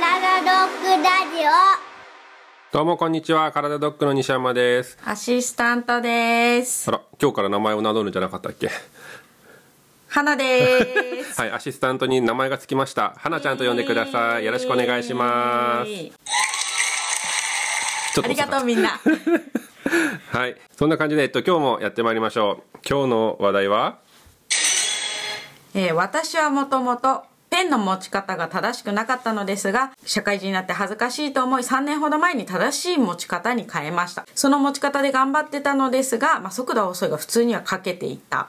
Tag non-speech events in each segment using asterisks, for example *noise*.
体ドッグラジオどうもこんにちは。体ドッグの西山です。アシスタントですあ。ら、今日から名前を名乗るんじゃなかったっけ？花です。*laughs* はい、アシスタントに名前がつきました。花ちゃんと呼んでください。よろしくお願いします。ちょっとありがとうみんな。た *laughs* はい、そんな感じで、えっと、今日もやってまいりましょう。今日の話題は？えー私はもともとペンの持ち方が正しくなかったのですが、社会人になって恥ずかしいと思い3年ほど前に正しい持ち方に変えました。その持ち方で頑張ってたのですが、まあ、速度は遅いが普通には書けていた。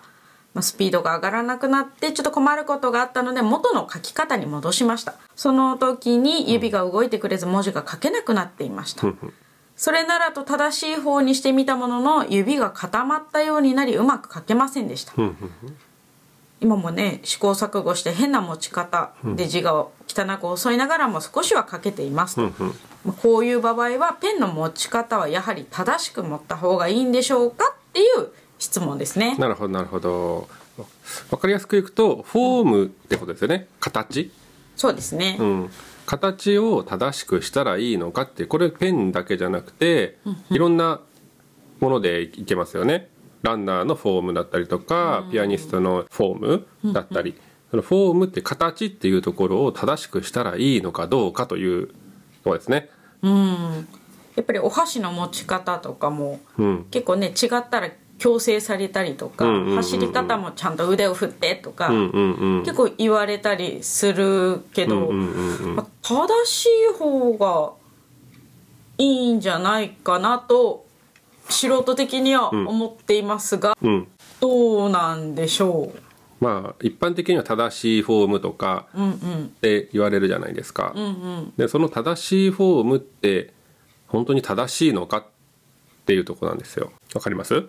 まあ、スピードが上がらなくなってちょっと困ることがあったので元の書き方に戻しました。その時に指が動いてくれず文字が書けなくなっていました。それならと正しい方にしてみたものの指が固まったようになりうまく書けませんでした。今もね試行錯誤して変な持ち方で字が汚く遅いながらも少しは書けていますと、まあこういう場合はペンの持ち方はやはり正しく持った方がいいんでしょうかっていう質問ですねなるほど、なるほど。わかりやすくいくと、フォームってことですよね。形そうですね、うん。形を正しくしたらいいのかって、これペンだけじゃなくて、いろんなものでいけますよね。ランナーのフォームだったりとか、ピアニストのフォームだったり、そのフォームって形っていうところを正しくしたらいいのかどうかというところですね。やっぱりお箸の持ち方とかも、うん。結構ね違ったら強制されたりとか、うんうんうんうん走り方もちゃんと腕を振ってとか、うんうんうん。結構言われたりするけど、うんうんうんまあ正しい方がいいんじゃないかなと素人的には思っていますが、うん。どうなんでしょう？まあ、一般的には正しいフォームとかうんうん。って言われるじゃないですか。うんうん。でその正しいフォームって本当に正しいのかっていうところなんですよ。わかります？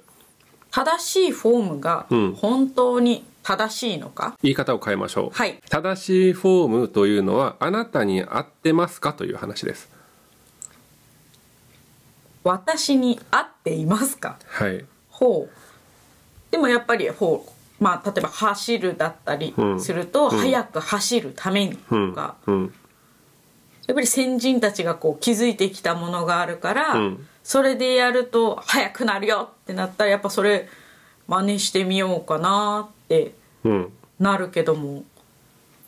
正しいフォームがうん。本当に正しいのか、言い方を変えましょう、はい。正しいフォームというのはあなたに合ってますかという話です私に合っていますか？はい。ほう。でもやっぱりほう。まあ例えば走るだったりうん。すると、うん。速く走るためにうんとか、うん。やっぱり先人たちがこう築いてきたものがあるから、うん。それでやると速くなるよってなったらやっぱそれ真似してみようかなってうん。なるけども。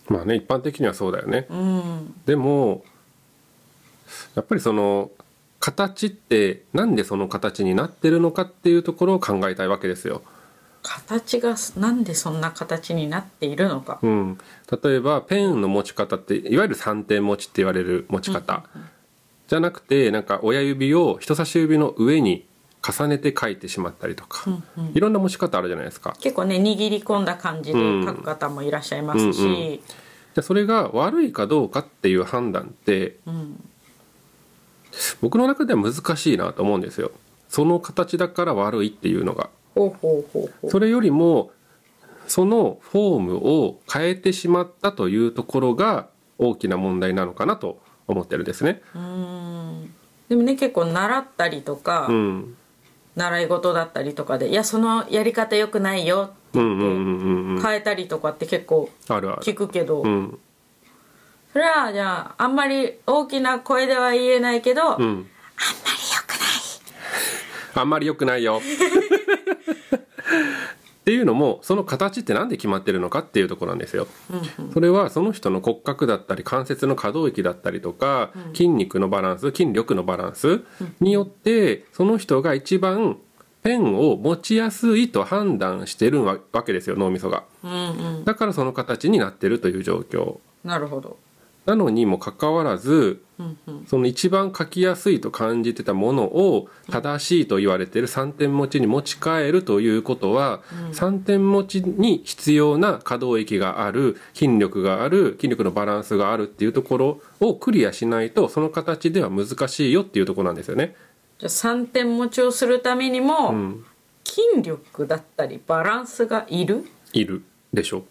まあね一般的にはそうだよね、うん。でもやっぱりその形ってなんでその形になってるのかっていうところを考えたいわけですよ。形がなんでそんな形になっているのか、うん、例えばペンの持ち方っていわゆる3点持ちって言われる持ち方、じゃなくてなんか親指を人差し指の上に重ねて書いてしまったりとか、いろんな持ち方あるじゃないですか。結構ね握り込んだ感じで書く方もいらっしゃいますし、うんうん。でそれが悪いかどうかっていう判断ってうん僕の中では難しいなと思うんですよ。その形だから悪いっていうのが。それよりもそのフォームを変えてしまったというところが大きな問題なのかなと思ってるんですね。でもね結構習ったりとか、うん習い事だったりとかで「いやそのやり方良くないよ」ってうんうんうんうんうん変えたりとかって結構あるある聞くけど、うんそれはじゃああんまり大きな声では言えないけど、うん。あんまり良くない。よ。っていうのもその形って何で決まってるのかっていうところなんですよ。それはその人の骨格だったり関節の可動域だったりとか、筋肉のバランス筋力のバランスによってその人が一番ペンを持ちやすいと判断してるわわけですよ脳みそが。うんうん。だからその形になってるという状況。なるほど、なのにもかかわらずうんうん、その一番書きやすいと感じてたものを正しいと言われている3点持ちに持ち替えるということは、3点持ちに必要な可動域がある筋力がある筋力のバランスがあるっていうところをクリアしないとその形では難しいよっていうところなんですよね。じゃあ3点持ちをするためにも、うん、筋力だったりバランスがいる？いるでしょ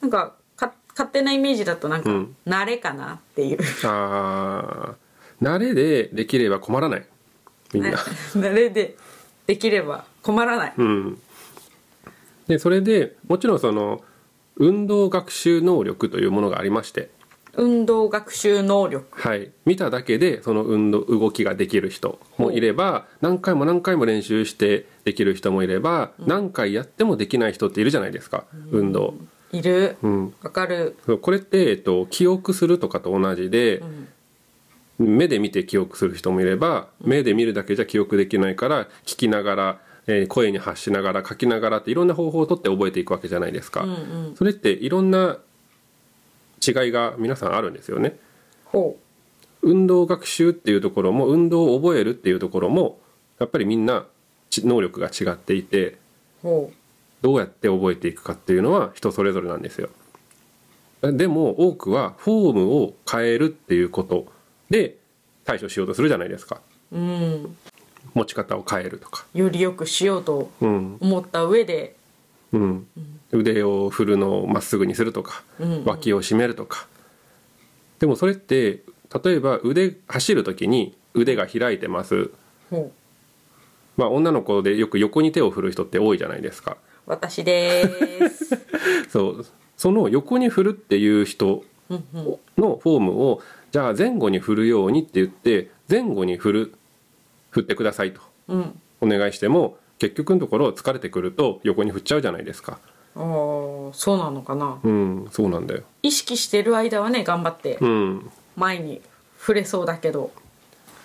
なんかか勝手なイメージだとなんか、うん。慣れかなっていう。あー。慣れでできれば困らない。みんな。*laughs* 慣れでできれば困らない、うん、でそれでもちろんその運動学習能力というものがありまして。運動学習能力。はい、見ただけでその運動動きができる人もいれば何回も何回も練習してできる人もいれば、何回やってもできない人っているじゃないですか、運動。いる？うん、わかる？これって、えっと、記憶するとかと同じで、目で見て記憶する人もいれば目で見るだけじゃ記憶できないから聞きながら、えー声に発しながら書きながらっていろんな方法をとって覚えていくわけじゃないですか。それっていろんな違いが皆さんあるんですよね。ほ運動学習っていうところも運動を覚えるっていうところもやっぱりみんなち能力が違っていてどうやって覚えていくかっていうのは人それぞれなんですよ。でも多くはフォームを変えるっていうことで対処しようとするじゃないですか。ううん持ち方を変えるとか。よりよくしようとうん。思った上でうん。腕を振るのをまっすぐにするとか、脇を締めるとか。でもそれって例えば腕走る時に腕が開いてます。まあ女の子でよく横に手を振る人って多いじゃないですか。私です。*laughs* そう。その横に振るっていう人のフォームをじゃあ前後に振るようにって言って前後に振る振ってくださいと。うん。お願いしても結局のところ疲れてくると横に振っちゃうじゃないですか。あーそうなのかな。うんそうなんだよ。意識してる間はね頑張ってうん。前に触れそうだけど。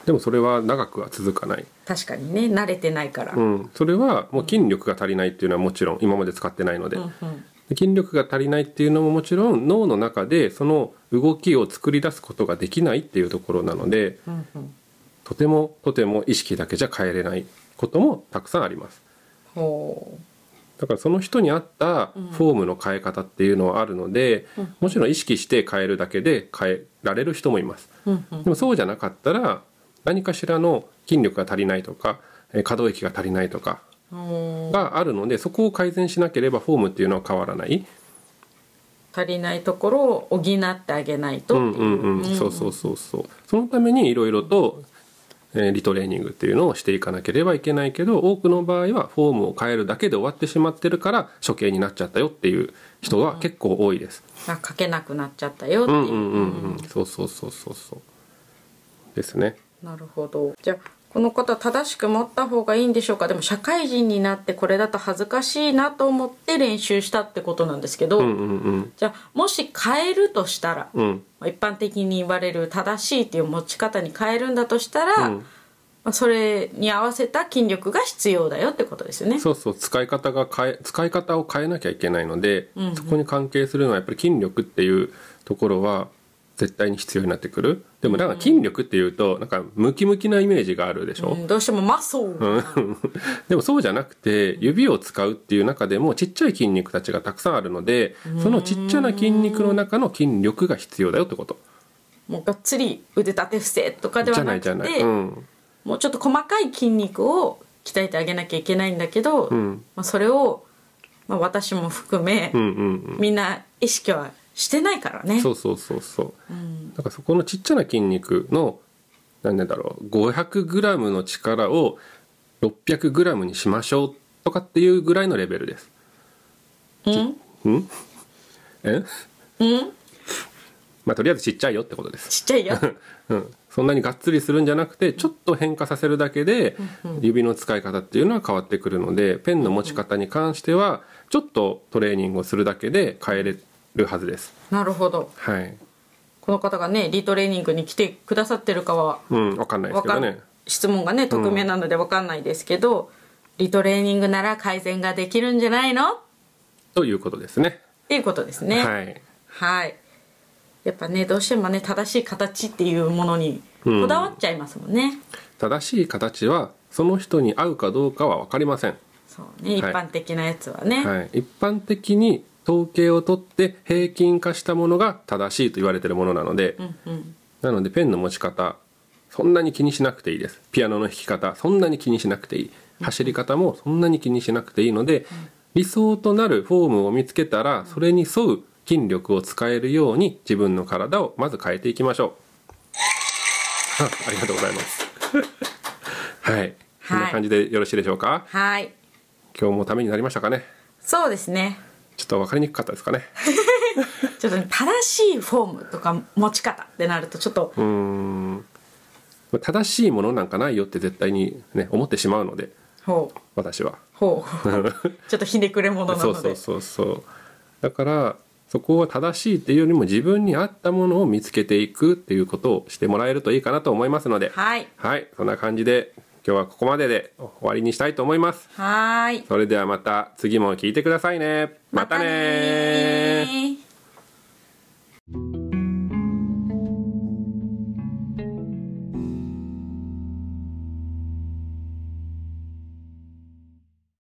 でもそれは長くは続かない、確かにね慣れてないから、うん、それはもう筋力が足りないっていうのはもちろん今まで使ってないので、うんで筋力が足りないっていうのももちろん脳の中でその動きを作り出すことができないっていうところなのでうんうん。とてもとても意識だけじゃ変えれないこともたくさんあります。ほだからその人に合ったフォームの変え方っていうのはあるので、もちろん意識して変えるだけで変えられる人もいます、ううんうん。でもそうじゃなかったら何かしらの筋力が足りないとかえー可動域が足りないとかがあるのでそこを改善しなければフォームっていうのは変わらない。足りないところを補ってあげないとうんっていう。うんうんそうそうそうそう。そのためにいろいろと、えーリトレーニングっていうのをしていかなければいけないけど多くの場合はフォームを変えるだけで終わってしまってるから処刑になっちゃったよっていう人は結構多いです。あ書けなくなっちゃったよっていう、うんうんうんうん。そうそうそうそうそう。ですね。なるほど。じゃあこの方正しく持った方がいいんでしょうか？でも社会人になってこれだと恥ずかしいなと思って練習したってことなんですけど、うんうんうん。じゃあもし変えるとしたら、うん。まあ一般的に言われる正しいっていう持ち方に変えるんだとしたら、うん。まあ、それに合わせた筋力が必要だよってことですよね。そうそう。使い方が変え使い方を変えなきゃいけないので、そこに関係するのはやっぱり筋力っていうところは絶対に必要になってくるでもなんか筋力っていうとなんかムキムキなイメージがあるでしょ、うんどうしてもマッソー、うん。*laughs* でもそうじゃなくて指を使うっていう中でもちっちゃい筋肉たちがたくさんあるのでそのちっちゃな筋肉の中の筋力が必要だよってこと。もうがっつり腕立て伏せとかでじゃなはないくてじゃない、うん、もうちょっと細かい筋肉を鍛えてあげなきゃいけないんだけど、ん。まあ、それを、まあ、私も含め、うんうん。みんな意識はしてないからね。そうそうそうそう、だからそこのちっちゃな筋肉の何だろう 500g の力を 600g にしましょうとかっていうぐらいのレベルです。うん？うん？え？うん？まあとりあえずちっちゃいよってことです。ちっちゃいよ。*laughs* うん、そんなにがっつりするんじゃなくてちょっと変化させるだけで指の使い方っていうのは変わってくるのでペンの持ち方に関してはちょっとトレーニングをするだけで変えれるはずですなるほど。はいこの方がねリトレーニングに来てくださってるかはうん分かんないですけどね質問がね匿名なのでわかんないですけど、リトレーニングなら改善ができるんじゃないの？っということですねていうことですね。はいはい。やっぱねどうしてもね正しい形っていうものにこだわっちゃいますもんね。正しい形はその人に合うかどうかは分かりません、そうね一はい般的なやつはね。はい、一般的に統計を取って平均化したものが正しいと言われているものなので、なのでペンの持ち方そんなに気にしなくていいです。ピアノの弾き方そんなに気にしなくていい。走り方もそんなに気にしなくていいので、理想となるフォームを見つけたらそれに沿う筋力を使えるように自分の体をまず変えていきましょう。あありがとうございます。*laughs* はい。こんな感じでよろしいでしょうか？はい。今日もためになりましたかね？そうですね。ちょっと分かりにくかったですかね。*laughs* ちょっとね正しいフォームとか持ち方ってなるとちょっとうーん正しいものなんかないよって絶対にね思ってしまうのでほう。私は。ほう。*laughs* ちょっとひねくれ者なそうそうそうそう。だからそこは正しいっていうよりも自分に合ったものを見つけていくっていうことをしてもらえるといいかなと思いますので。はい。はい。そんな感じで今日はここまでで終わりにしたいと思います。はーい。それではまた次も聞いてくださいね。またねまたね